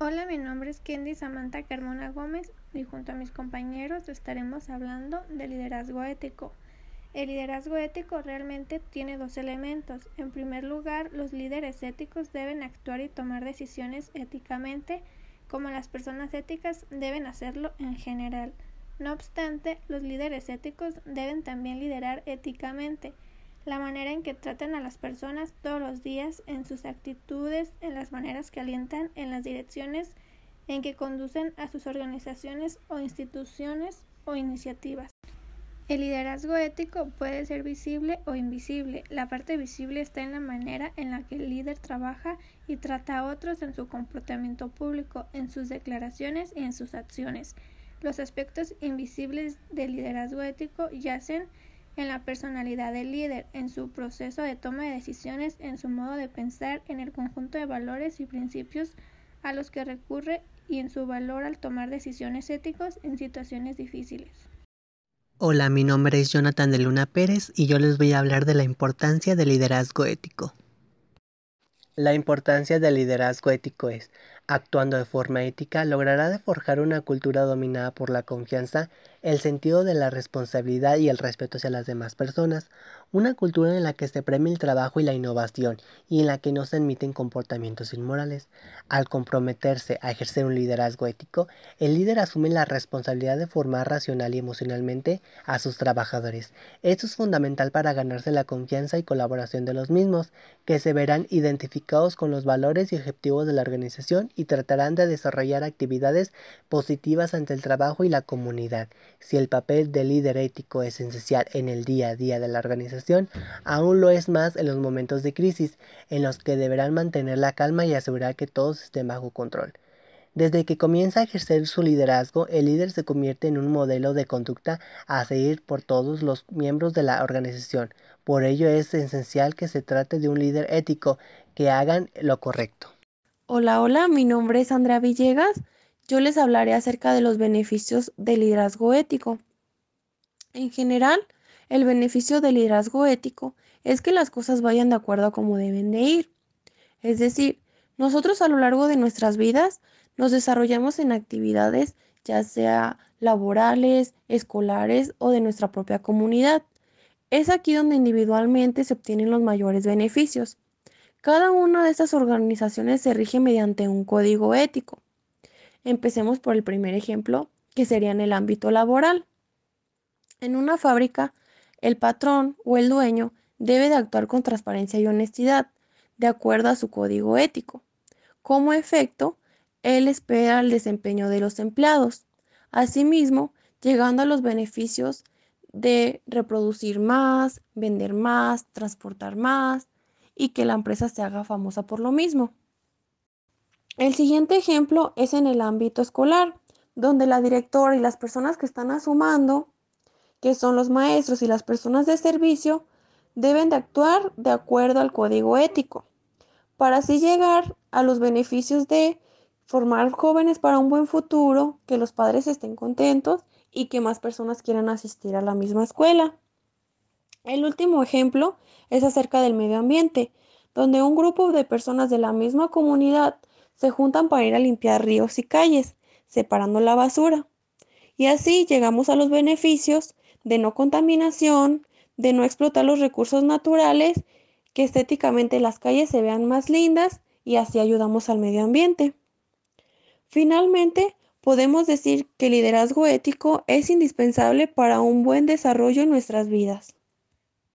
Hola, mi nombre es Kendi Samantha Carmona Gómez y junto a mis compañeros estaremos hablando de liderazgo ético. El liderazgo ético realmente tiene dos elementos. En primer lugar, los líderes éticos deben actuar y tomar decisiones éticamente, como las personas éticas deben hacerlo en general. No obstante, los líderes éticos deben también liderar éticamente la manera en que tratan a las personas todos los días, en sus actitudes, en las maneras que alientan, en las direcciones en que conducen a sus organizaciones o instituciones o iniciativas. El liderazgo ético puede ser visible o invisible. La parte visible está en la manera en la que el líder trabaja y trata a otros en su comportamiento público, en sus declaraciones y en sus acciones. Los aspectos invisibles del liderazgo ético yacen en la personalidad del líder, en su proceso de toma de decisiones, en su modo de pensar, en el conjunto de valores y principios a los que recurre y en su valor al tomar decisiones éticos en situaciones difíciles. Hola, mi nombre es Jonathan de Luna Pérez y yo les voy a hablar de la importancia del liderazgo ético. La importancia del liderazgo ético es, actuando de forma ética, logrará de forjar una cultura dominada por la confianza el sentido de la responsabilidad y el respeto hacia las demás personas, una cultura en la que se premia el trabajo y la innovación y en la que no se admiten comportamientos inmorales. Al comprometerse a ejercer un liderazgo ético, el líder asume la responsabilidad de formar racional y emocionalmente a sus trabajadores. Esto es fundamental para ganarse la confianza y colaboración de los mismos, que se verán identificados con los valores y objetivos de la organización y tratarán de desarrollar actividades positivas ante el trabajo y la comunidad. Si el papel de líder ético es esencial en el día a día de la organización, aún lo es más en los momentos de crisis, en los que deberán mantener la calma y asegurar que todos estén bajo control. Desde que comienza a ejercer su liderazgo, el líder se convierte en un modelo de conducta a seguir por todos los miembros de la organización. Por ello es esencial que se trate de un líder ético, que hagan lo correcto. Hola, hola, mi nombre es Andrea Villegas yo les hablaré acerca de los beneficios del liderazgo ético. En general, el beneficio del liderazgo ético es que las cosas vayan de acuerdo a como deben de ir. Es decir, nosotros a lo largo de nuestras vidas nos desarrollamos en actividades ya sea laborales, escolares o de nuestra propia comunidad. Es aquí donde individualmente se obtienen los mayores beneficios. Cada una de estas organizaciones se rige mediante un código ético. Empecemos por el primer ejemplo, que sería en el ámbito laboral. En una fábrica, el patrón o el dueño debe de actuar con transparencia y honestidad, de acuerdo a su código ético. Como efecto, él espera el desempeño de los empleados, asimismo, llegando a los beneficios de reproducir más, vender más, transportar más y que la empresa se haga famosa por lo mismo. El siguiente ejemplo es en el ámbito escolar, donde la directora y las personas que están asumando, que son los maestros y las personas de servicio, deben de actuar de acuerdo al código ético, para así llegar a los beneficios de formar jóvenes para un buen futuro, que los padres estén contentos y que más personas quieran asistir a la misma escuela. El último ejemplo es acerca del medio ambiente, donde un grupo de personas de la misma comunidad se juntan para ir a limpiar ríos y calles, separando la basura. Y así llegamos a los beneficios de no contaminación, de no explotar los recursos naturales, que estéticamente las calles se vean más lindas y así ayudamos al medio ambiente. Finalmente, podemos decir que el liderazgo ético es indispensable para un buen desarrollo en nuestras vidas.